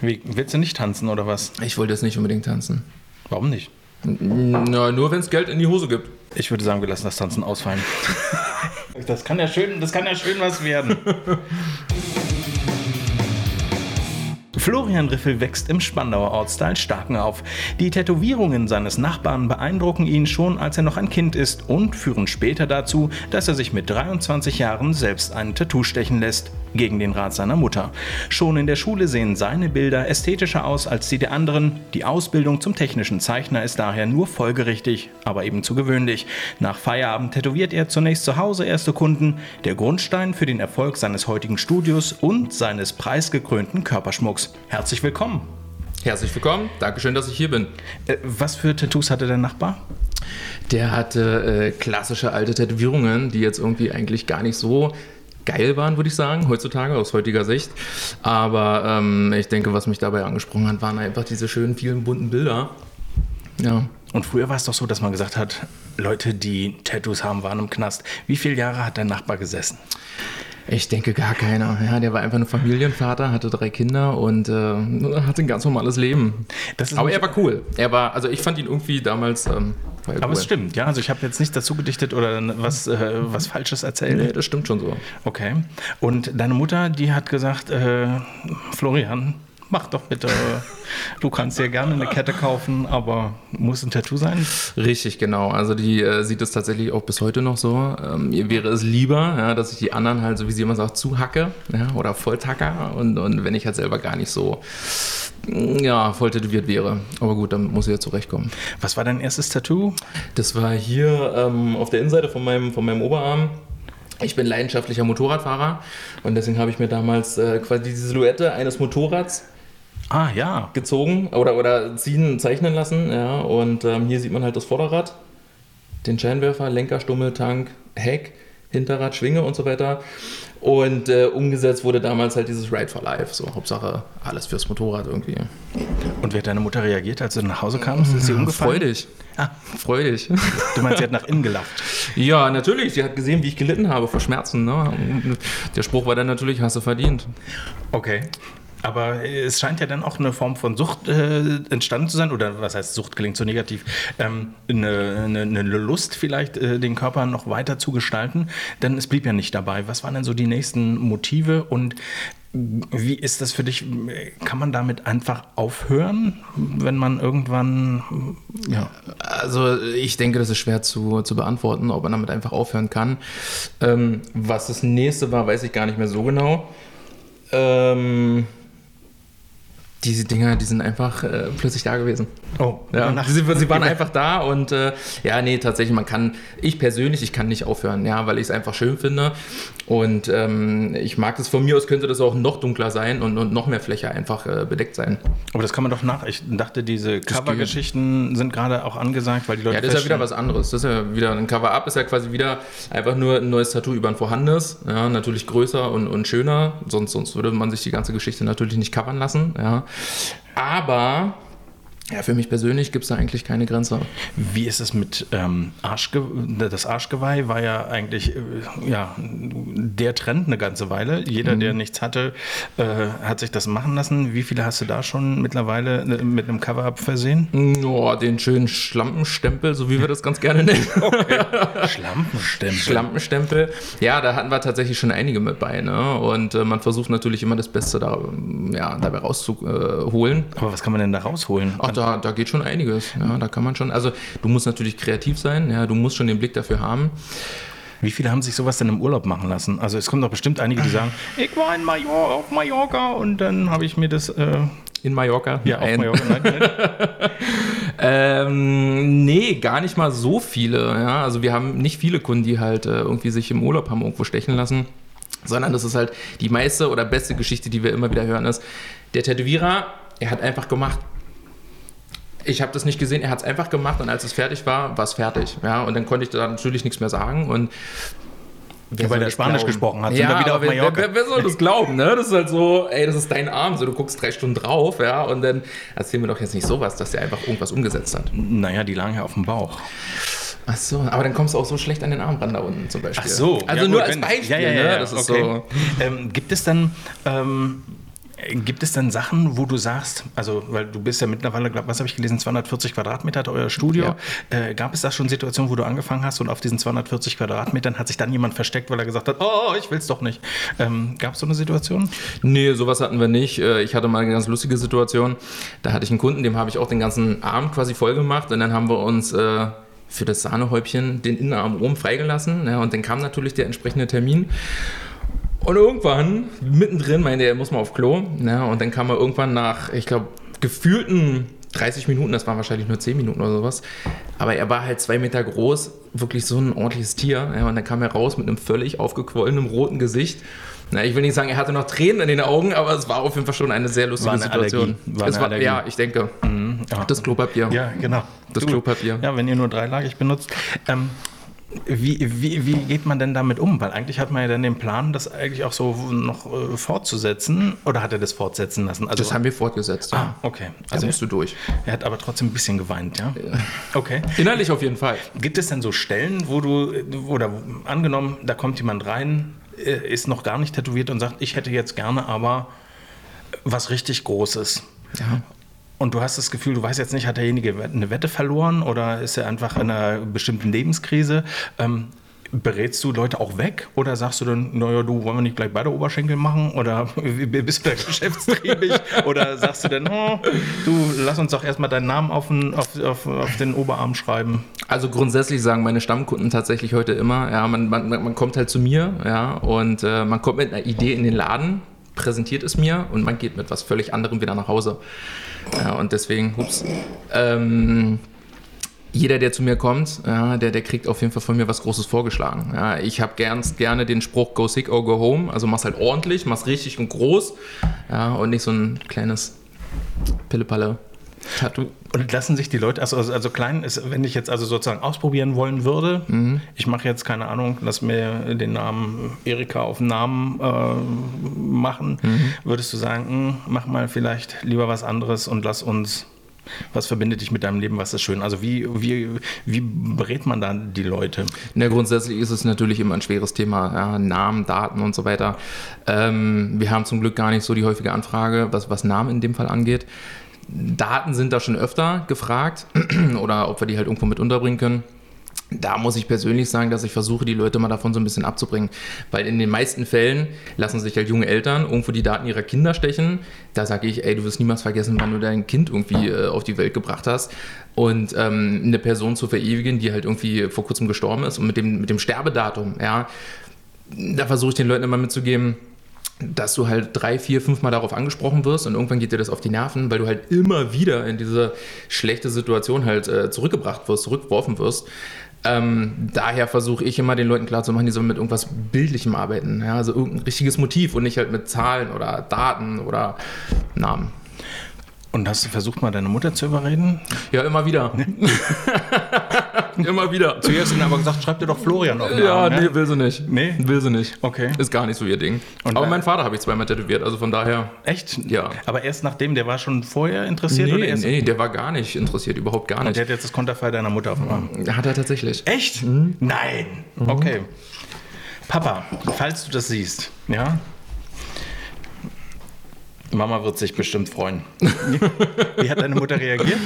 Wie, willst du nicht tanzen oder was? Ich wollte jetzt nicht unbedingt tanzen. Warum nicht? Na, nur wenn es Geld in die Hose gibt. Ich würde sagen, wir lassen das Tanzen ausfallen. das kann ja schön, das kann ja schön was werden. Florian Riffel wächst im Spandauer Ortsteil Starken auf. Die Tätowierungen seines Nachbarn beeindrucken ihn schon, als er noch ein Kind ist und führen später dazu, dass er sich mit 23 Jahren selbst ein Tattoo stechen lässt, gegen den Rat seiner Mutter. Schon in der Schule sehen seine Bilder ästhetischer aus als die der anderen. Die Ausbildung zum technischen Zeichner ist daher nur folgerichtig, aber eben zu gewöhnlich. Nach Feierabend tätowiert er zunächst zu Hause erste Kunden, der Grundstein für den Erfolg seines heutigen Studios und seines preisgekrönten Körperschmucks. Herzlich willkommen. Herzlich willkommen. Dankeschön, dass ich hier bin. Äh, was für Tattoos hatte der Nachbar? Der hatte äh, klassische alte Tätowierungen, die jetzt irgendwie eigentlich gar nicht so geil waren, würde ich sagen, heutzutage aus heutiger Sicht. Aber ähm, ich denke, was mich dabei angesprochen hat, waren einfach diese schönen, vielen bunten Bilder. Ja. Und früher war es doch so, dass man gesagt hat, Leute, die Tattoos haben, waren im Knast. Wie viele Jahre hat der Nachbar gesessen? Ich denke gar keiner. Ja, der war einfach ein Familienvater, hatte drei Kinder und äh, hatte ein ganz normales Leben. Aber er war cool. Er war, also ich fand ihn irgendwie damals. Ähm, Aber cool. es stimmt, ja. Also ich habe jetzt nicht dazu gedichtet oder was, äh, was Falsches erzählt. Nee, das stimmt schon so. Okay. Und deine Mutter, die hat gesagt, äh, Florian, mach doch bitte. Du kannst dir gerne eine Kette kaufen, aber muss ein Tattoo sein? Richtig, genau. Also die äh, sieht es tatsächlich auch bis heute noch so. Ähm, ihr wäre es lieber, ja, dass ich die anderen halt, so wie sie immer sagt, zuhacke ja, oder volltacker und, und wenn ich halt selber gar nicht so ja, voll tätowiert wäre. Aber gut, dann muss ich ja zurechtkommen. Was war dein erstes Tattoo? Das war hier ähm, auf der Innenseite von meinem, von meinem Oberarm. Ich bin leidenschaftlicher Motorradfahrer und deswegen habe ich mir damals äh, quasi die Silhouette eines Motorrads ah, ja. gezogen oder, oder ziehen, zeichnen lassen. Ja. Und ähm, hier sieht man halt das Vorderrad, den Scheinwerfer, Lenker, Stummel, Tank, Heck, Hinterrad, Schwinge und so weiter. Und äh, umgesetzt wurde damals halt dieses Ride for Life. So, Hauptsache alles fürs Motorrad irgendwie. Und wie hat deine Mutter reagiert, als du nach Hause kamst? Ist sie umgefallen? Freudig. Ah, freudig. Du meinst, sie hat nach innen gelacht? Ja, natürlich. Sie hat gesehen, wie ich gelitten habe vor Schmerzen. Ne? Der Spruch war dann natürlich, hast du verdient. Okay. Aber es scheint ja dann auch eine Form von Sucht äh, entstanden zu sein, oder was heißt Sucht klingt so negativ, ähm, eine, eine, eine, Lust vielleicht, äh, den Körper noch weiter zu gestalten, denn es blieb ja nicht dabei. Was waren denn so die nächsten Motive und wie ist das für dich? Kann man damit einfach aufhören, wenn man irgendwann. Ja. Also, ich denke, das ist schwer zu, zu beantworten, ob man damit einfach aufhören kann. Ähm, was das nächste war, weiß ich gar nicht mehr so genau. Ähm, diese Dinger, die sind einfach äh, plötzlich da gewesen. Oh, ja. Sie, sie, waren einfach da und äh, ja, nee, tatsächlich, man kann, ich persönlich, ich kann nicht aufhören, ja, weil ich es einfach schön finde und ähm, ich mag es von mir aus, könnte das auch noch dunkler sein und, und noch mehr Fläche einfach äh, bedeckt sein. Aber das kann man doch nach, ich dachte, diese Cover-Geschichten sind gerade auch angesagt, weil die Leute. Ja, das ist ja wieder was anderes. Das ist ja wieder ein Cover-Up, ist ja quasi wieder einfach nur ein neues Tattoo über ein vorhandenes, ja, natürlich größer und, und schöner, sonst, sonst würde man sich die ganze Geschichte natürlich nicht covern lassen, ja. Aber ja, für mich persönlich gibt es da eigentlich keine Grenze. Wie ist es mit ähm, Arschge das Arschgeweih? War ja eigentlich äh, ja, der Trend eine ganze Weile. Jeder, mhm. der nichts hatte, äh, hat sich das machen lassen. Wie viele hast du da schon mittlerweile äh, mit einem Cover-Up versehen? Oh, den schönen Schlampenstempel, so wie wir das ganz gerne nennen. Okay. Schlampenstempel. Schlampenstempel. Ja, da hatten wir tatsächlich schon einige mit bei. Ne? Und äh, man versucht natürlich immer das Beste da, ja, dabei rauszuholen. Aber was kann man denn da rausholen? Ach, da, da geht schon einiges. Ja, da kann man schon, also du musst natürlich kreativ sein, ja, du musst schon den Blick dafür haben. Wie viele haben sich sowas denn im Urlaub machen lassen? Also es kommen doch bestimmt einige, die sagen, ich war in Major auf Mallorca und dann habe ich mir das... Äh in Mallorca? Ja, auf Mallorca, nein, nein. ähm, nee, gar nicht mal so viele. Ja? Also wir haben nicht viele Kunden, die halt äh, irgendwie sich im Urlaub haben irgendwo stechen lassen, sondern das ist halt die meiste oder beste Geschichte, die wir immer wieder hören, ist, der Tätowierer, er hat einfach gemacht. Ich habe das nicht gesehen, er hat es einfach gemacht und als es fertig war, war es fertig. Ja, und dann konnte ich da natürlich nichts mehr sagen und Wer Weil der Spanisch glauben? gesprochen hat, ja, sind wir wieder auf Mallorca. Wer, wer, soll das glauben, ne? Das ist halt so, ey, das ist dein Arm, so du guckst drei Stunden drauf, ja, und dann erzähl mir doch jetzt nicht sowas, dass der einfach irgendwas umgesetzt hat. Naja, die lagen ja auf dem Bauch. Ach so, aber dann kommst du auch so schlecht an den Arm ran da unten zum Beispiel. Ach so. Also ja, nur gut, als Beispiel, ja, ja, ja, ne? Das ist okay. so. Ähm, gibt es dann ähm, Gibt es denn Sachen, wo du sagst, also weil du bist ja mittlerweile, glaub, was habe ich gelesen, 240 Quadratmeter hat euer Studio. Ja. Äh, gab es da schon Situationen, wo du angefangen hast und auf diesen 240 Quadratmetern hat sich dann jemand versteckt, weil er gesagt hat, oh, ich will es doch nicht. Ähm, gab es so eine Situation? Nee, sowas hatten wir nicht. Äh, ich hatte mal eine ganz lustige Situation. Da hatte ich einen Kunden, dem habe ich auch den ganzen Arm quasi voll gemacht und dann haben wir uns äh, für das Sahnehäubchen den Innenarm oben freigelassen. Ja, und dann kam natürlich der entsprechende Termin. Und irgendwann, mittendrin, meinte er, muss mal auf Klo. Ja, und dann kam er irgendwann nach, ich glaube, gefühlten 30 Minuten, das waren wahrscheinlich nur 10 Minuten oder sowas. Aber er war halt zwei Meter groß, wirklich so ein ordentliches Tier. Ja, und dann kam er raus mit einem völlig aufgequollenen roten Gesicht. Na, ich will nicht sagen, er hatte noch Tränen in den Augen, aber es war auf jeden Fall schon eine sehr lustige war eine Situation. War es war, ja, ich denke. Mhm, ja. Das Klopapier. Ja, genau. Das du, Klopapier. Ja, wenn ihr nur dreilagig benutzt. Ähm, wie, wie, wie geht man denn damit um? Weil eigentlich hat man ja dann den Plan, das eigentlich auch so noch äh, fortzusetzen. Oder hat er das fortsetzen lassen? Also, das haben wir fortgesetzt. Ja. Ah, okay. Also musst du durch. Er hat aber trotzdem ein bisschen geweint, ja? ja? Okay. Innerlich auf jeden Fall. Gibt es denn so Stellen, wo du, oder angenommen, da kommt jemand rein, äh, ist noch gar nicht tätowiert und sagt, ich hätte jetzt gerne aber was richtig Großes. Ja. Und du hast das Gefühl, du weißt jetzt nicht, hat derjenige eine Wette verloren oder ist er einfach in einer bestimmten Lebenskrise? Ähm, berätst du Leute auch weg oder sagst du dann, naja, du wollen wir nicht gleich beide Oberschenkel machen oder bist du da geschäftstriebig oder sagst du dann, oh, du lass uns doch erstmal deinen Namen auf den, auf, auf, auf den Oberarm schreiben? Also grundsätzlich sagen meine Stammkunden tatsächlich heute immer, ja, man, man, man kommt halt zu mir, ja, und äh, man kommt mit einer Idee in den Laden, präsentiert es mir und man geht mit was völlig anderem wieder nach Hause. Ja, und deswegen, ups, ähm, jeder, der zu mir kommt, ja, der, der kriegt auf jeden Fall von mir was Großes vorgeschlagen. Ja, ich habe gern, gerne den Spruch Go sick or go home. Also mach's halt ordentlich, mach's richtig und groß ja, und nicht so ein kleines Pillepalle Tattoo. Und lassen sich die Leute, also, also klein ist, wenn ich jetzt also sozusagen ausprobieren wollen würde, mhm. ich mache jetzt keine Ahnung, lass mir den Namen Erika auf den Namen äh, machen, mhm. würdest du sagen, hm, mach mal vielleicht lieber was anderes und lass uns was verbindet dich mit deinem Leben? Was ist schön? Also wie, wie, wie berät man da die Leute? Na, grundsätzlich ist es natürlich immer ein schweres Thema. Ja, Namen, Daten und so weiter. Ähm, wir haben zum Glück gar nicht so die häufige Anfrage, was, was Namen in dem Fall angeht. Daten sind da schon öfter gefragt oder ob wir die halt irgendwo mit unterbringen können. Da muss ich persönlich sagen, dass ich versuche, die Leute mal davon so ein bisschen abzubringen. Weil in den meisten Fällen lassen sich halt junge Eltern irgendwo die Daten ihrer Kinder stechen. Da sage ich, ey, du wirst niemals vergessen, wann du dein Kind irgendwie äh, auf die Welt gebracht hast. Und ähm, eine Person zu verewigen, die halt irgendwie vor kurzem gestorben ist und mit dem, mit dem Sterbedatum, ja, da versuche ich den Leuten immer mitzugeben, dass du halt drei, vier, fünf Mal darauf angesprochen wirst und irgendwann geht dir das auf die Nerven, weil du halt immer wieder in diese schlechte Situation halt äh, zurückgebracht wirst, zurückgeworfen wirst. Ähm, daher versuche ich immer den Leuten klarzumachen, die sollen mit irgendwas Bildlichem arbeiten. Ja? Also irgendein richtiges Motiv und nicht halt mit Zahlen oder Daten oder Namen. Und hast du versucht, mal deine Mutter zu überreden? Ja, immer wieder. immer wieder. Zuerst haben aber gesagt, schreib dir doch Florian auf Ja, Arm, nee, will sie nicht. Nee? Will sie nicht. Okay. Ist gar nicht so ihr Ding. Und aber meinen Vater habe ich zweimal tätowiert, also von daher. Echt? Ja. Aber erst nachdem, der war schon vorher interessiert? Nee, oder erst nee, der war gar nicht interessiert, überhaupt gar nicht. Und der hat jetzt das Konterfei deiner Mutter auf dem Arm? Hat er tatsächlich. Echt? Mhm. Nein. Mhm. Okay. Papa, falls du das siehst, ja, Mama wird sich bestimmt freuen. Wie hat deine Mutter reagiert?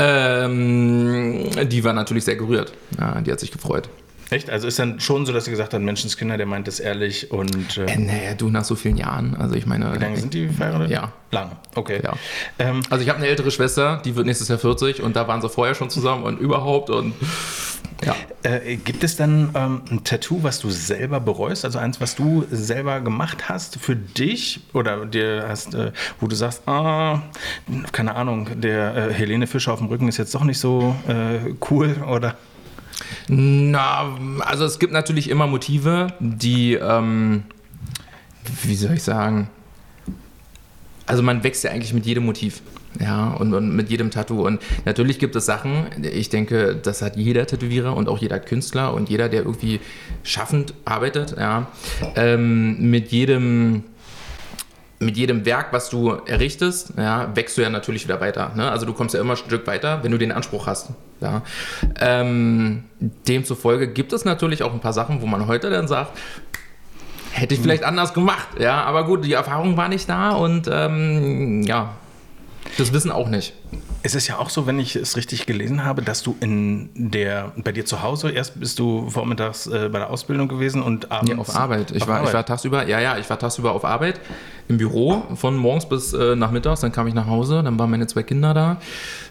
Ähm, die war natürlich sehr gerührt. Ja, die hat sich gefreut. Echt? Also ist dann schon so, dass sie gesagt hat, Menschenskinder, der meint es ehrlich und. Äh, äh, naja, du nach so vielen Jahren. Also ich meine. Wie lange sind die verheiratet? Ja. Lang, okay. Ja. Ähm, also ich habe eine ältere Schwester, die wird nächstes Jahr 40 und da waren sie vorher schon zusammen und überhaupt und ja. Äh, gibt es dann ähm, ein Tattoo, was du selber bereust? Also eins, was du selber gemacht hast für dich oder dir hast, äh, wo du sagst, ah, keine Ahnung, der äh, Helene Fischer auf dem Rücken ist jetzt doch nicht so äh, cool oder? Na, also es gibt natürlich immer Motive, die, ähm, wie soll ich sagen, also man wächst ja eigentlich mit jedem Motiv. Ja, und, und, mit jedem Tattoo. Und natürlich gibt es Sachen, ich denke, das hat jeder Tätowierer und auch jeder Künstler und jeder, der irgendwie schaffend arbeitet, ja, ähm, mit jedem mit jedem Werk, was du errichtest, ja, wächst du ja natürlich wieder weiter. Ne? Also du kommst ja immer ein Stück weiter, wenn du den Anspruch hast. Ja? Ähm, demzufolge gibt es natürlich auch ein paar Sachen, wo man heute dann sagt, hätte ich vielleicht anders gemacht. Ja, aber gut, die Erfahrung war nicht da und ähm, ja, das Wissen auch nicht. Es ist ja auch so, wenn ich es richtig gelesen habe, dass du in der bei dir zu Hause erst bist du vormittags äh, bei der Ausbildung gewesen und abends Nee, auf Arbeit. Ich auf war, Arbeit. ich war tagsüber, ja, ja, ich war tagsüber auf Arbeit im Büro von morgens bis äh, nachmittags. Dann kam ich nach Hause, dann waren meine zwei Kinder da.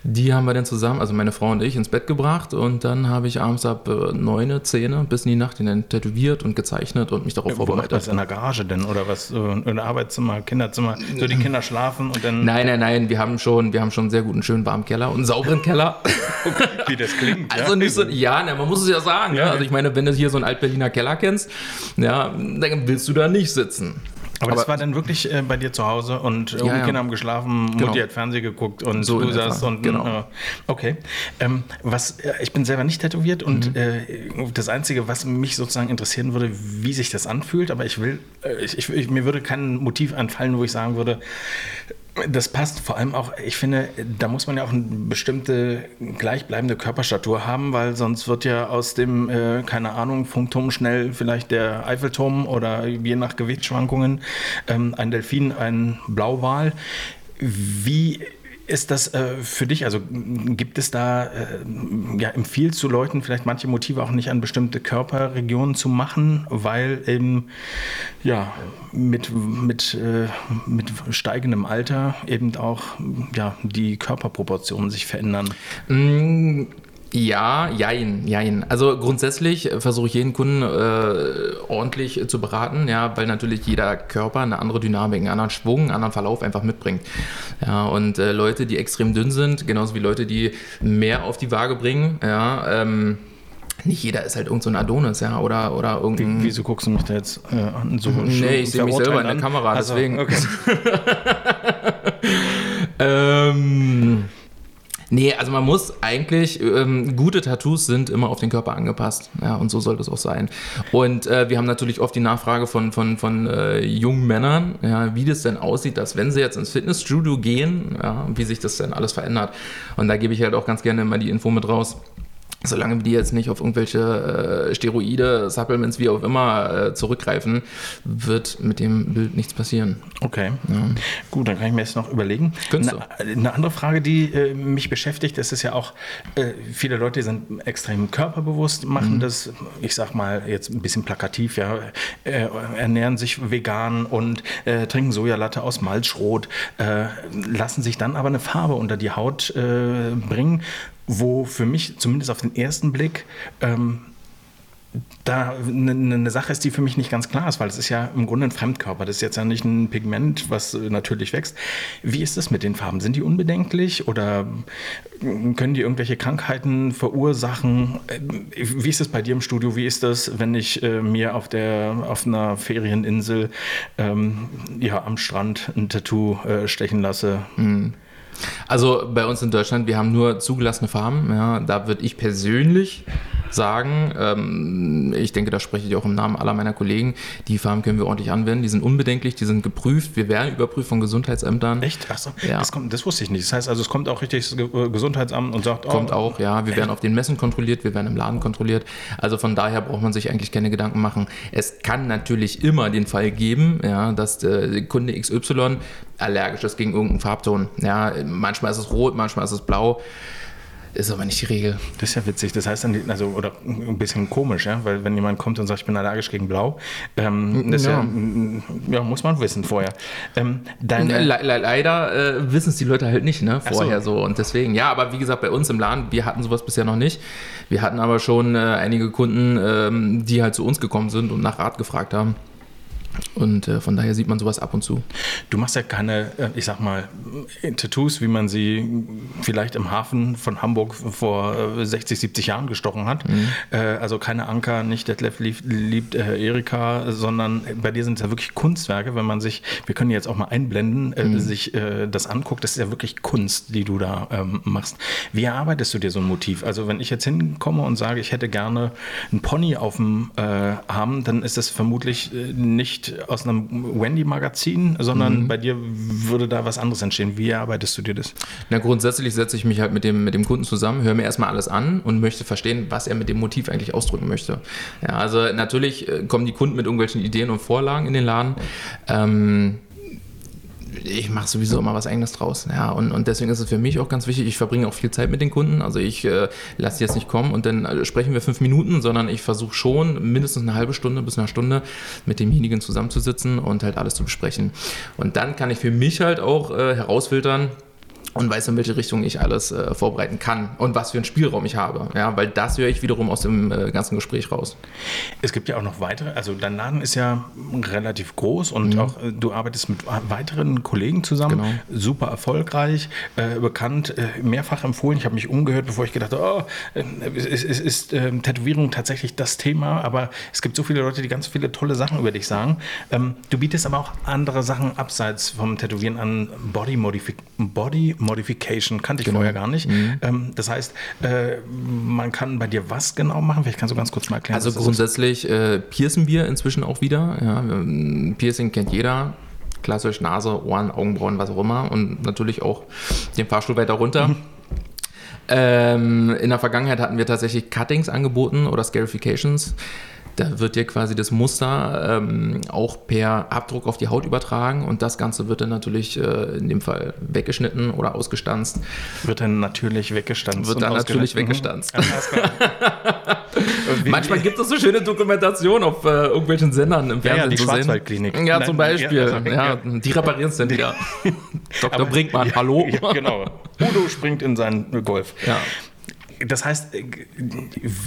Die haben wir dann zusammen, also meine Frau und ich, ins Bett gebracht. Und dann habe ich abends ab äh, 9, 10 bis in die Nacht dann tätowiert und gezeichnet und mich darauf Wo macht vorbereitet. das in der Garage denn oder was? Ein Arbeitszimmer, Kinderzimmer, so die Kinder schlafen und dann Nein, nein, nein, wir haben schon, wir haben schon einen sehr guten, schönen warmen Keller und einen sauberen Keller. wie das klingt. Also nicht so, ja, ne, man muss es ja sagen. Ja, Ja, ja. Also ich meine, wenn du hier so einen Alt-Berliner Keller kennst, ja, dann willst du da nicht sitzen. Aber, das war dann wirklich äh, bei dir zu Hause und äh, Ja, ja. Kinder haben geschlafen, Genau. Mutti hat Fernsehen geguckt und So du saßt und genau. äh, okay. Ähm, was äh, ich bin selber nicht tätowiert und Mhm. äh, das einzige, was mich sozusagen interessieren würde, wie sich das anfühlt, aber ich will, äh, ich, ich, mir würde kein Motiv einfallen, wo ich sagen würde, das passt vor allem auch, ich finde, da muss man ja auch eine bestimmte gleichbleibende Körperstatur haben, weil sonst wird ja aus dem, äh, keine Ahnung, Funkturm schnell vielleicht der Eiffelturm oder je nach Gewichtsschwankungen ähm, ein Delfin, ein Blauwal. Wie ist das äh, für dich? Also gibt es da, äh, ja, empfiehlst du Leuten vielleicht manche Motive auch nicht an bestimmte Körperregionen zu machen, weil eben, ja, mit, mit, äh, mit steigendem Alter eben auch, ja, die Körperproportionen sich verändern? Mm, Ja, jein, jein. Also grundsätzlich versuche ich jeden Kunden äh, ordentlich zu beraten, ja, weil natürlich jeder Körper eine andere Dynamik, einen anderen Schwung, einen anderen Verlauf einfach mitbringt. Ja, und äh, Leute, die extrem dünn sind, genauso wie Leute, die mehr auf die Waage bringen, ja, ähm, nicht jeder ist halt irgend so ein Adonis, ja, oder, oder irgendein. Wieso guckst du mich da jetzt äh, an? So Nee, ich sehe mich selber in der? Kamera, Also, deswegen. okay. nee, also man muss eigentlich, ähm, gute Tattoos sind immer auf den Körper angepasst. Ja, und so soll das auch sein. Und äh, wir haben natürlich oft die Nachfrage von, von, von äh, jungen Männern, ja, wie das denn aussieht, dass wenn sie jetzt ins Fitnessstudio gehen, ja, wie sich das denn alles verändert. Und da gebe ich halt auch ganz gerne immer die Info mit raus. Solange die jetzt nicht auf irgendwelche äh, Steroide, Supplements, wie auch immer, äh, zurückgreifen, wird mit dem Bild nichts passieren. Okay, gut, dann kann ich mir jetzt noch überlegen. Könntest Eine, eine andere Frage, die äh, mich beschäftigt, ist ja auch, äh, viele Leute sind extrem körperbewusst, machen Mhm. das, ich sag mal jetzt ein bisschen plakativ, ja, äh, ernähren sich vegan und äh, trinken Sojalatte aus Malzschrot, äh, lassen sich dann aber eine Farbe unter die Haut äh, bringen, wo für mich zumindest auf den ersten Blick ähm, da eine, eine Sache ist, die für mich nicht ganz klar ist, weil es ist ja im Grunde ein Fremdkörper. Das ist jetzt ja nicht ein Pigment, was äh, natürlich wächst. Wie ist das mit den Farben? Sind die unbedenklich oder äh, können die irgendwelche Krankheiten verursachen? Äh, Wie ist das bei dir im Studio? Wie ist das, wenn ich äh, mir auf, der, auf einer Ferieninsel ähm, ja, am Strand ein Tattoo äh, stechen lasse? Also bei uns in Deutschland, wir haben nur zugelassene Farben. Ja, da würde ich persönlich sagen, ähm, ich denke, da spreche ich auch im Namen aller meiner Kollegen, die Farben können wir ordentlich anwenden, die sind unbedenklich, die sind geprüft, wir werden überprüft von Gesundheitsämtern. Echt? Achso, Ja. das, kommt, das wusste ich nicht. Das heißt also, es kommt auch richtig das äh, Gesundheitsamt und sagt, Kommt oh, auch, ja. Wir werden auf den Messen kontrolliert, wir werden im Laden kontrolliert. Also von daher braucht man sich eigentlich keine Gedanken machen. Es kann natürlich immer den Fall geben, ja, dass der Kunde XY allergisch ist gegen irgendeinen Farbton. Ja, manchmal ist es rot, manchmal ist es blau. Ist aber nicht die Regel. Das ist ja witzig. Das heißt dann, also, oder ein bisschen komisch, ja, weil wenn jemand kommt und sagt, ich bin allergisch gegen Blau, ähm, das ja. Ja. Ja, muss man wissen vorher. Ähm, deine, Le le leider äh, wissen es die Leute halt nicht, ne? Ach so. Vorher so. Und deswegen, ja, aber wie gesagt, bei uns im Laden, wir hatten sowas bisher noch nicht. Wir hatten aber schon äh, einige Kunden, ähm, die halt zu uns gekommen sind und nach Rat gefragt haben. Und äh, von daher sieht man sowas ab und zu. du machst ja keine, äh, ich sag mal, äh, Tattoos, wie man sie vielleicht im Hafen von Hamburg vor äh, 60, 70 Jahren gestochen hat. Äh, also keine Anker, nicht Detlef liebt, liebt äh, Erika, sondern bei dir sind es ja wirklich Kunstwerke. Wenn man sich, wir können jetzt auch mal einblenden, äh, sich äh, das anguckt, das ist ja wirklich Kunst, die du da ähm, machst. Wie erarbeitest du dir so ein Motiv? Also wenn ich jetzt hinkomme und sage, ich hätte gerne einen Pony auf dem äh, Arm, dann ist das vermutlich äh, nicht nicht aus einem Wendy-Magazin, sondern mhm. bei dir würde da was anderes entstehen. Wie arbeitest du dir das? Na, grundsätzlich setze ich mich halt mit dem, mit dem Kunden zusammen, höre mir erstmal alles an und möchte verstehen, was er mit dem Motiv eigentlich ausdrücken möchte. Ja, also natürlich äh, kommen die Kunden mit irgendwelchen Ideen und Vorlagen in den Laden. Ähm, ich mache sowieso immer was Eigenes draus. Ja, und, und deswegen ist es für mich auch ganz wichtig, ich verbringe auch viel Zeit mit den Kunden. Also ich äh, lasse jetzt nicht kommen und dann äh, sprechen wir fünf Minuten, sondern ich versuche schon mindestens eine halbe Stunde bis eine Stunde mit demjenigen zusammenzusitzen und halt alles zu besprechen. Und dann kann ich für mich halt auch äh, herausfiltern, und weiß, in welche Richtung ich alles äh, vorbereiten kann und was für einen Spielraum ich habe. Ja, weil das höre ich wiederum aus dem äh, ganzen Gespräch raus. Es gibt ja auch noch weitere, also dein Laden ist ja relativ groß und mhm. auch äh, du arbeitest mit weiteren Kollegen zusammen, genau. super erfolgreich, äh, bekannt, äh, mehrfach empfohlen. Ich habe mich umgehört, bevor ich gedacht habe, oh, äh, es, es ist ähm, Tätowierung tatsächlich das Thema, aber es gibt so viele Leute, die ganz viele tolle Sachen über dich sagen. Ähm, du bietest aber auch andere Sachen abseits vom Tätowieren an, Body, Modifi Body Modification, kannte ich genau. vorher gar nicht. Mhm. Ähm, das heißt, äh, man kann bei dir was genau machen? Vielleicht kannst du ganz kurz mal erklären. Also grundsätzlich äh, piercen wir inzwischen auch wieder. Ja, Piercing kennt jeder. Klassisch Nase, Ohren, Augenbrauen, was auch immer. Und natürlich auch den Fahrstuhl weiter runter. Mhm. Ähm, in der Vergangenheit hatten wir tatsächlich Cuttings angeboten oder Scarifications. Da wird dir quasi das Muster ähm, auch per Abdruck auf die Haut übertragen und das Ganze wird dann natürlich äh, in dem Fall weggeschnitten oder ausgestanzt. Wird dann natürlich weggestanzt. Wird dann natürlich mhm. weggestanzt. Manchmal gibt es so schöne Dokumentationen auf äh, irgendwelchen Sendern im Fernsehen ja, ja, die Schwarzwaldklinik. Ja, zum Beispiel. Ja, also, ja, die reparieren es dann wieder. Dr. Aber, Brinkmann, hallo. genau. Udo springt in seinen Golf. Ja. Das heißt, äh,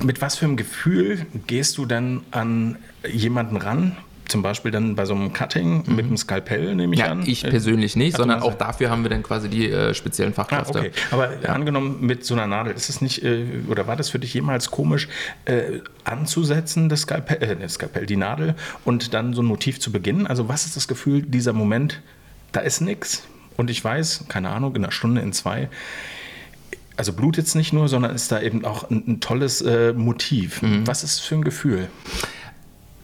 mit was für einem Gefühl gehst du dann an jemanden ran? Zum Beispiel dann bei so einem Cutting mhm. mit einem Skalpell, nehme ich ja, an. Ich persönlich nicht, sondern auch dafür haben wir dann quasi die äh, speziellen Fachkräfte. Ah, okay. Aber ja. angenommen mit so einer Nadel, ist es nicht, äh, oder war das für dich jemals komisch, äh, anzusetzen, das Skalpell, äh, das Skalpell, die Nadel und dann so ein Motiv zu beginnen? Also was ist das Gefühl, dieser Moment, da ist nichts und ich weiß, keine Ahnung, in einer Stunde, in zwei, also blutet es nicht nur, sondern ist da eben auch ein, ein tolles äh, Motiv. Mhm. Was ist für ein Gefühl?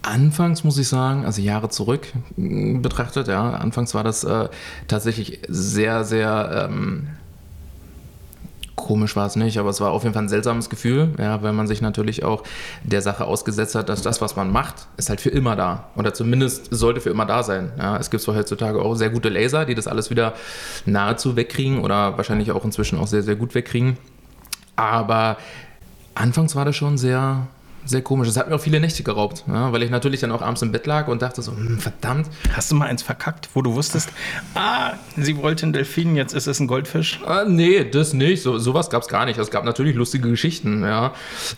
Anfangs muss ich sagen, also Jahre zurück betrachtet, ja, anfangs war das äh, tatsächlich sehr, sehr ähm, Komisch war es nicht, aber es war auf jeden Fall ein seltsames Gefühl, ja, weil man sich natürlich auch der Sache ausgesetzt hat, dass das, was man macht, ist halt für immer da. Oder zumindest sollte für immer da sein. Ja, es gibt zwar heutzutage auch sehr gute Laser, die das alles wieder nahezu wegkriegen oder wahrscheinlich auch inzwischen auch sehr, sehr gut wegkriegen. Aber anfangs war das schon sehr, sehr komisch. Das hat mir auch viele Nächte geraubt, ja, weil ich natürlich dann auch abends im Bett lag und dachte so, hm, verdammt. Hast du mal eins verkackt, wo du wusstest, ah, sie wollte einen Delfin, jetzt ist es ein Goldfisch? Ah, nee, das nicht. So, sowas gab es gar nicht. Es gab natürlich lustige Geschichten, ja,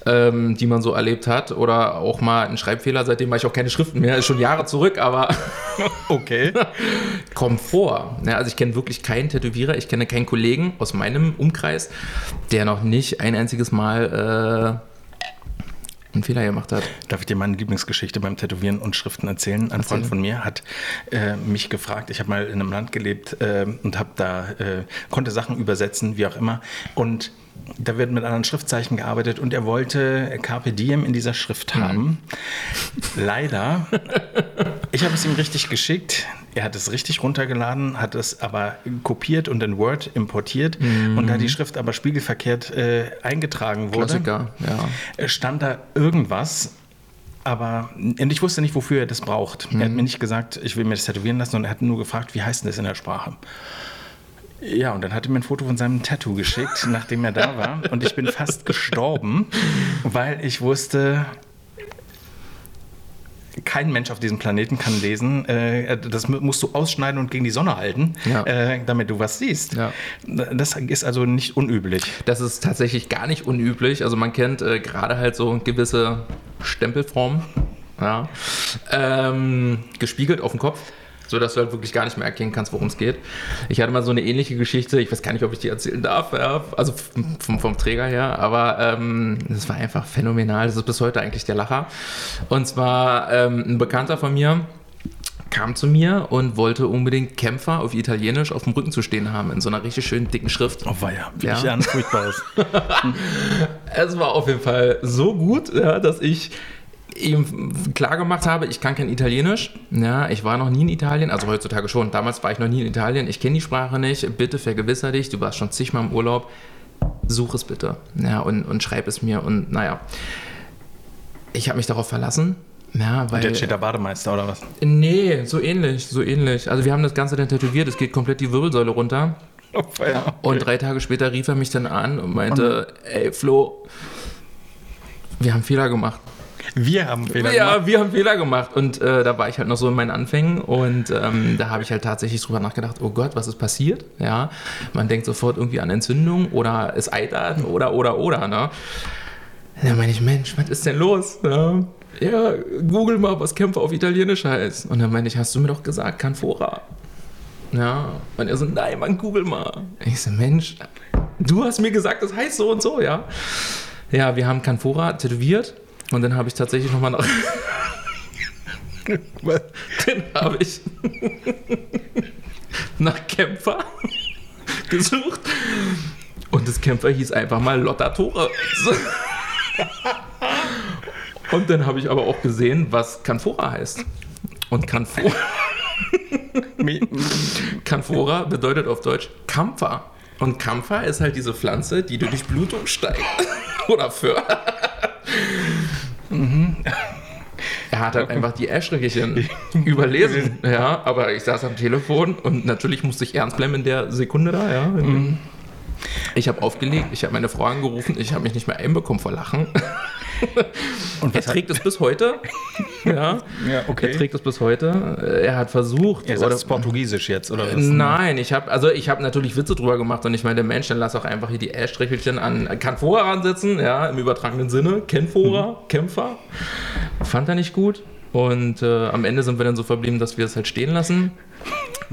ähm, die man so erlebt hat. Oder auch mal einen Schreibfehler, seitdem mache ich auch keine Schriften mehr. Ist schon Jahre zurück, aber okay. Kommt vor. Ja, also ich kenne wirklich keinen Tätowierer, ich kenne keinen Kollegen aus meinem Umkreis, der noch nicht ein einziges Mal äh, einen Fehler gemacht hat. Darf ich dir meine Lieblingsgeschichte beim Tätowieren und Schriften erzählen? Ein Freund von mir hat äh, mich gefragt, ich habe mal in einem Land gelebt äh, und habe da, äh, konnte Sachen übersetzen, wie auch immer. Und da wird mit anderen Schriftzeichen gearbeitet und er wollte Carpe Diem in dieser Schrift mhm. haben. Leider, ich habe es ihm richtig geschickt. Er hat es richtig runtergeladen, hat es aber kopiert und in Word importiert. Mhm. Und da die Schrift aber spiegelverkehrt äh, eingetragen wurde, Klassiker, ja. stand da irgendwas aber ich wusste nicht, wofür er das braucht. Mhm. Er hat mhm. mir nicht gesagt, ich will mir das tätowieren lassen, sondern er hat nur gefragt, wie heißt denn das in der Sprache? Ja, und dann hat er mir ein Foto von seinem Tattoo geschickt, nachdem er da war. Und ich bin fast gestorben, weil ich wusste, kein Mensch auf diesem Planeten kann lesen. Äh, das musst du ausschneiden und gegen die Sonne halten, ja. Äh, damit du was siehst. Ja. Das ist also nicht unüblich. Das ist tatsächlich gar nicht unüblich. Also man kennt äh, gerade halt so gewisse Stempelformen, ja, ähm, gespiegelt auf dem Kopf so dass du halt wirklich gar nicht mehr erkennen kannst, worum es geht. Ich hatte mal so eine ähnliche Geschichte, ich weiß gar nicht, ob ich die erzählen darf, ja, also vom, vom, Träger her, aber ähm, das war einfach phänomenal. Das ist bis heute eigentlich der Lacher. Und zwar ähm, ein Bekannter von mir, kam zu mir und wollte unbedingt Kämpfer auf Italienisch auf dem Rücken zu stehen haben, in so einer richtig schönen dicken Schrift. Oh weia, wie ja. ich an furchtbares. es war auf jeden Fall so gut, ja, dass ich ihm klar gemacht habe, ich kann kein Italienisch. Ja, ich war noch nie in Italien, also heutzutage schon. Damals war ich noch nie in Italien. Ich kenne die Sprache nicht. Bitte vergewisser dich, du warst schon zigmal im Urlaub. Such es bitte. Ja, und, und schreib es mir. Und naja, ich habe mich darauf verlassen. Ja, weil, Und jetzt steht der Bademeister oder was? Nee, so ähnlich, so ähnlich. Also wir haben das Ganze dann tätowiert, es geht komplett die Wirbelsäule runter. Oh, ja. Und drei Tage später rief er mich dann an und meinte, ey Flo, wir haben Fehler gemacht. Wir haben Fehler ja, gemacht. wir haben Fehler gemacht. Und äh, da war ich halt noch so in meinen Anfängen und ähm, da habe ich halt tatsächlich drüber nachgedacht, oh Gott, was ist passiert? Ja, man denkt sofort irgendwie an Entzündung oder es eitert oder, oder, oder, ne? Da meine ich, Mensch, was ist denn los? Ja, ja, google mal, was Kämpfer auf Italienisch heißt. Und dann meine ich, hast du mir doch gesagt, Canfora. Ja, und er so, nein, Mann, google mal. Ich so, Mensch, du hast mir gesagt, das heißt so und so, ja. Ja, wir haben Canfora tätowiert und dann habe ich tatsächlich nochmal nach. dann habe ich nach Kämpfer gesucht und das Kämpfer hieß einfach mal Lotta Tore. Und dann habe ich aber auch gesehen, was Canfora heißt. Und Canfora. Canfora bedeutet auf Deutsch Kampfer. Und Kampfer ist halt diese Pflanze, die durch Blutung steigt. Oder fördert. Er hat halt einfach die Eschrichelchen überlesen. Ja, aber ich saß am Telefon und natürlich musste ich ernst bleiben in der Sekunde da, ja. Ich habe aufgelegt, ich habe meine Frau angerufen, ich habe mich nicht mehr einbekommen vor Lachen. Und Er trägt es bis heute. Ja, Ja, okay. Er trägt es bis heute. Er hat versucht. er sagt es Portugiesisch jetzt, oder was? Nein, ich habe also ich habe natürlich Witze drüber gemacht und ich meine, Mensch, dann lass auch einfach hier die L-Strichelchen an Canfora ransetzen, ja, im übertragenen Sinne. Kenfora, Kämpfer. Fand er nicht gut. Und äh, am Ende sind wir dann so verblieben, dass wir es halt stehen lassen.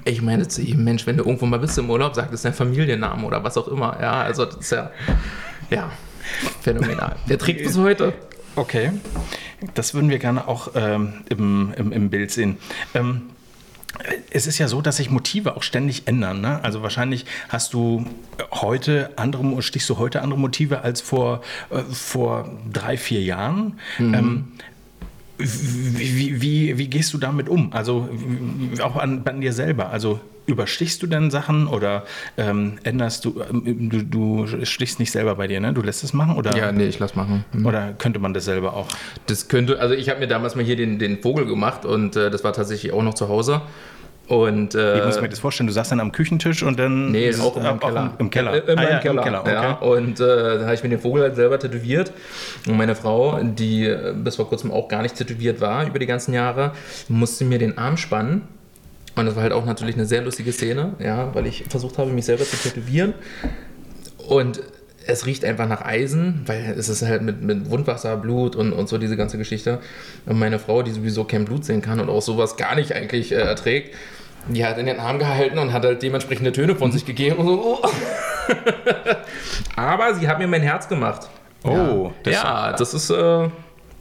Ich meine zu ihm, Mensch, wenn du irgendwo mal bist im Urlaub, sag das ist dein Familienname oder was auch immer. Ja, also das ist ja, ja, phänomenal. Der trägt bis heute. Okay, das würden wir gerne auch ähm, im, im, im Bild sehen. Ähm, es ist ja so, dass sich Motive auch ständig ändern. Ne? Also wahrscheinlich hast du heute andere, stichst du heute andere Motive als vor, äh, vor drei, vier Jahren. Ähm, wie, wie, wie, gehst du damit um? Also auch an, an dir selber. Also überstichst du denn Sachen oder ähm, änderst du, ähm, du, du stichst nicht selber bei dir, ne? Du lässt es machen oder, Ja, nee, ich lass machen. oder könnte man das selber auch? Das könnte, also ich habe mir damals mal hier den, den Vogel gemacht und äh, das war tatsächlich auch noch zu Hause. Und äh, Ich muss mir das vorstellen, du saßt dann am Küchentisch und dann. Nee, auch meinem auch Keller. Im Keller. Äh, in Ah, meinem ja, Keller. Im Keller, okay. ja. Und äh, da habe ich mir den Vogel halt selber tätowiert. Und meine Frau, die äh, bis vor kurzem auch gar nicht tätowiert war über die ganzen Jahre, musste mir den Arm spannen. Und das war halt auch natürlich eine sehr lustige Szene, ja, weil ich versucht habe, mich selber zu tätowieren. Und es riecht einfach nach Eisen, weil es ist halt mit, mit Wundwasser, Blut und, und so diese ganze Geschichte. Und meine Frau, die sowieso kein Blut sehen kann und auch sowas gar nicht eigentlich äh, erträgt, die hat in den Arm gehalten und hat halt dementsprechende Töne von sich gegeben. Und so, oh. Aber sie hat mir mein Herz gemacht. Oh, das, das- ja, das ist. Äh,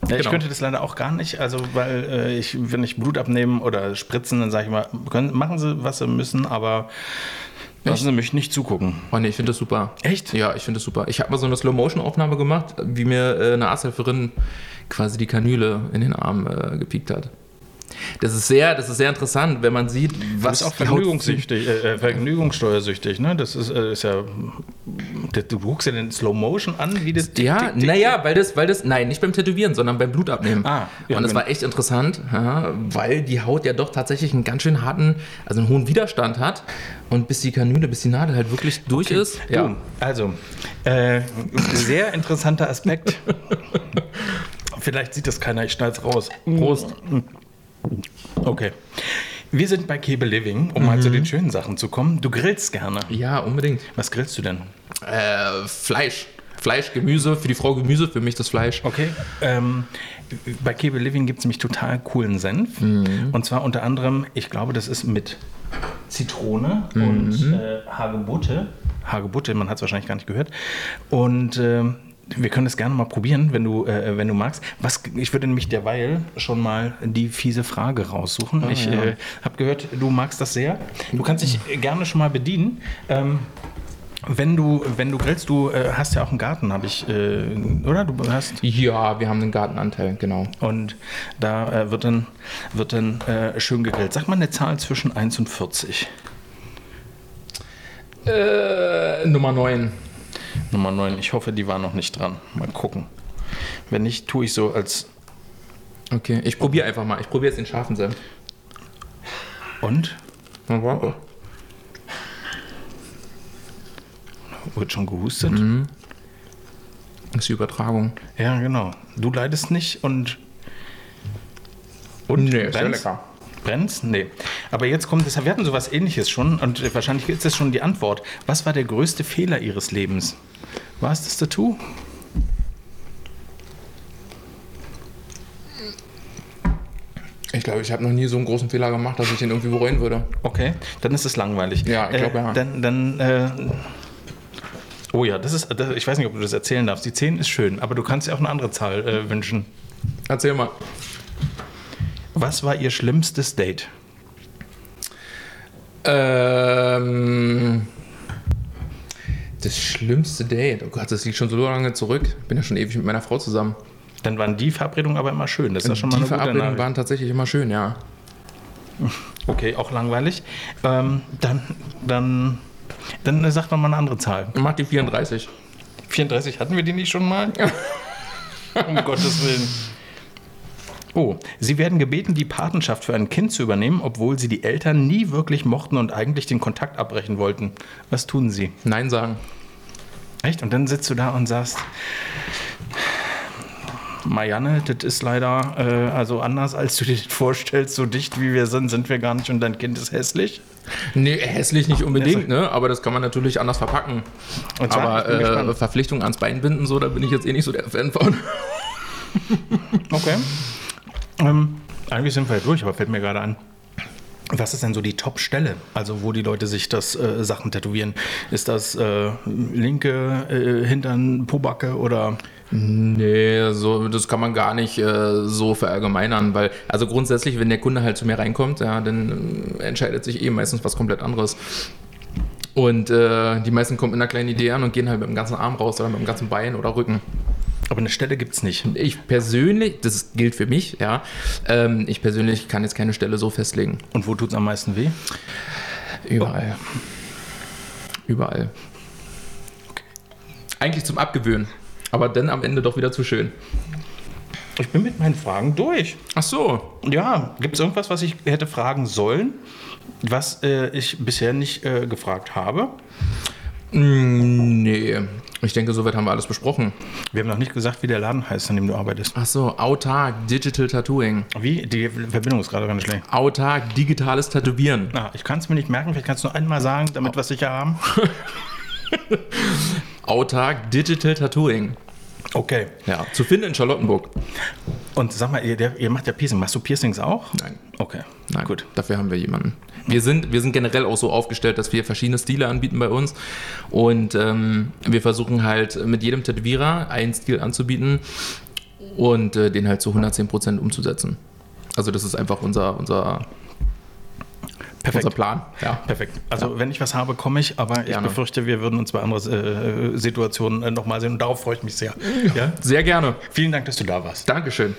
Ja, Ich Genau. könnte das leider auch gar nicht, also weil äh, ich, wenn ich Blut abnehmen oder spritzen, dann sage ich mal, können, machen Sie, was Sie müssen, aber lassen Sie mich nicht zugucken. Oh nee, ich finde das super. Echt? Ja, ich finde das super. Ich habe mal so eine Slow-Motion-Aufnahme gemacht, wie mir äh, eine Arzthelferin quasi die Kanüle in den Arm äh, gepiekt hat. Das ist sehr, das ist sehr interessant, wenn man sieht, Du was bist auch vergnügungssüchtig, äh, äh, vergnügungssteuersüchtig, ne? Das ist, äh, ist ja, das- du guckst ja den Slow Motion an, wie das. Ja, naja, weil das, weil das, nein, nicht beim Tätowieren, sondern beim Blutabnehmen. Ah, ja, und das war echt interessant, ja, weil die Haut ja doch tatsächlich einen ganz schön harten, also einen hohen Widerstand hat. Und bis die Kanüle, bis die Nadel halt wirklich durch ist. Du, also, äh, sehr interessanter Aspekt. Vielleicht sieht das keiner, ich schneide es raus. Prost. Okay. Wir sind bei Cable Living, um mal zu den schönen Sachen zu kommen. Du grillst gerne. Ja, unbedingt. Was grillst du denn? Äh, Fleisch. Fleisch, Gemüse, für die Frau Gemüse, für mich das Fleisch. Okay. Ähm, bei Cable Living gibt es nämlich total coolen Senf. Und zwar unter anderem, ich glaube, das ist mit Zitrone und äh, Hagebutte. Hagebutte, man hat es wahrscheinlich gar nicht gehört. Und ähm, wir können das gerne mal probieren, wenn du, äh, wenn du magst. Was, ich würde nämlich derweil schon mal die fiese Frage raussuchen. ich ja. äh, habe gehört, du magst das sehr. Du kannst dich gerne schon mal bedienen. Ähm, Wenn du, wenn du grillst, du äh, hast ja auch einen Garten, habe ich, äh, oder? Du hast. Ja, wir haben einen Gartenanteil, genau. Und da äh, wird dann, wird dann äh, schön gegrillt. Sag mal eine Zahl zwischen 1 und 40. Äh, Nummer 9. Nummer 9. Ich hoffe, die war noch nicht dran. Mal gucken. Wenn nicht, tue ich so als. Okay, ich probiere einfach mal. Ich probiere jetzt den scharfen Senf. Und? Warten. Wird schon gehustet? Das ist die Übertragung. Ja, genau. Du leidest nicht und. Und nee, ist sehr brennst? lecker. Brennst? Nee. Aber jetzt kommt es. Wir hatten sowas ähnliches schon und wahrscheinlich ist das schon die Antwort. Was war der größte Fehler Ihres Lebens? War es das Tattoo? Ich glaube, ich habe noch nie so einen großen Fehler gemacht, dass ich den irgendwie bereuen würde. Okay, dann ist es langweilig. Ja, ich glaube, äh, ja. Dann, dann äh, oh ja, das ist, das, ich weiß nicht, ob du das erzählen darfst. Die 10 ist schön, aber du kannst dir auch eine andere Zahl äh, wünschen. Erzähl mal. Was war Ihr schlimmstes Date? Ähm, das schlimmste Date. Oh Gott, das liegt schon so lange zurück. Ich bin ja schon ewig mit meiner Frau zusammen. Dann waren die Verabredungen aber immer schön. Das ist ja schon mal Die eine Verabredungen waren tatsächlich immer schön, ja. Okay, auch langweilig. Ähm, dann, dann, dann äh, sag doch mal eine andere Zahl. Mach die 34. 34 hatten wir die nicht schon mal? um Gottes Willen. Oh, Sie werden gebeten, die Patenschaft für ein Kind zu übernehmen, obwohl Sie die Eltern nie wirklich mochten und eigentlich den Kontakt abbrechen wollten. Was tun Sie? Nein sagen. Echt? Und dann sitzt du da und sagst, Marianne, das ist leider äh, also anders, als du dir das vorstellst. So dicht wie wir sind, sind wir gar nicht und dein Kind ist hässlich. Nee, hässlich nicht unbedingt, ne? Aber das kann man natürlich anders verpacken. Und zwar, Aber äh. Verpflichtung ans Bein binden, so, da bin ich jetzt eh nicht so der Fan von. Okay. Ähm, eigentlich sind wir durch, aber fällt mir gerade an. Was ist denn so die Top-Stelle? Also, wo die Leute sich das äh, Sachen tätowieren? Ist das äh, linke äh, Hintern, Pobacke oder. Nee, so, das kann man gar nicht äh, so verallgemeinern, weil, also grundsätzlich, wenn der Kunde halt zu mir reinkommt, ja, dann entscheidet sich eh meistens was komplett anderes. Und äh, die meisten kommen mit einer kleinen Idee an und gehen halt mit dem ganzen Arm raus oder mit dem ganzen Bein oder Rücken. Aber eine Stelle gibt es nicht. Ich persönlich, das gilt für mich, ja, ähm, ich persönlich kann jetzt keine Stelle so festlegen. Und wo tut es am meisten weh? Überall. Überall. Eigentlich zum Abgewöhnen, aber dann am Ende doch wieder zu schön. Ich bin mit meinen Fragen durch. Ach so. Ja, gibt es irgendwas, was ich hätte fragen sollen, was äh, ich bisher nicht äh, gefragt habe? Mm, Nee, ich denke, soweit haben wir alles besprochen. Wir haben noch nicht gesagt, wie der Laden heißt, an dem du arbeitest. Ach so, autark Digital Tattooing. Wie? Die Verbindung ist gerade ganz schlecht. Autark digitales Tätowieren. Ah, ich kann es mir nicht merken, vielleicht kannst du nur einmal sagen, damit wir es sicher haben. Autark Digital Tattooing. Okay. Ja, zu finden in Charlottenburg. Und sag mal, ihr, der, ihr macht ja Piercing. Machst du Piercings auch? Nein. Okay. Nein, Gut. Dafür haben wir jemanden. Wir sind, wir sind generell auch so aufgestellt, dass wir verschiedene Stile anbieten bei uns. Und ähm, wir versuchen halt mit jedem Tätowierer einen Stil anzubieten und äh, den halt zu 110% umzusetzen. Also das ist einfach unser, unser, Perfekt. unser Plan. Ja. Perfekt. Also, wenn ich was habe, komme ich, aber ich Gerne. befürchte, wir würden uns bei anderen äh, Situationen äh, nochmal sehen und darauf freue ich mich sehr. Ja? Sehr gerne. Vielen Dank, dass du da warst. Dankeschön.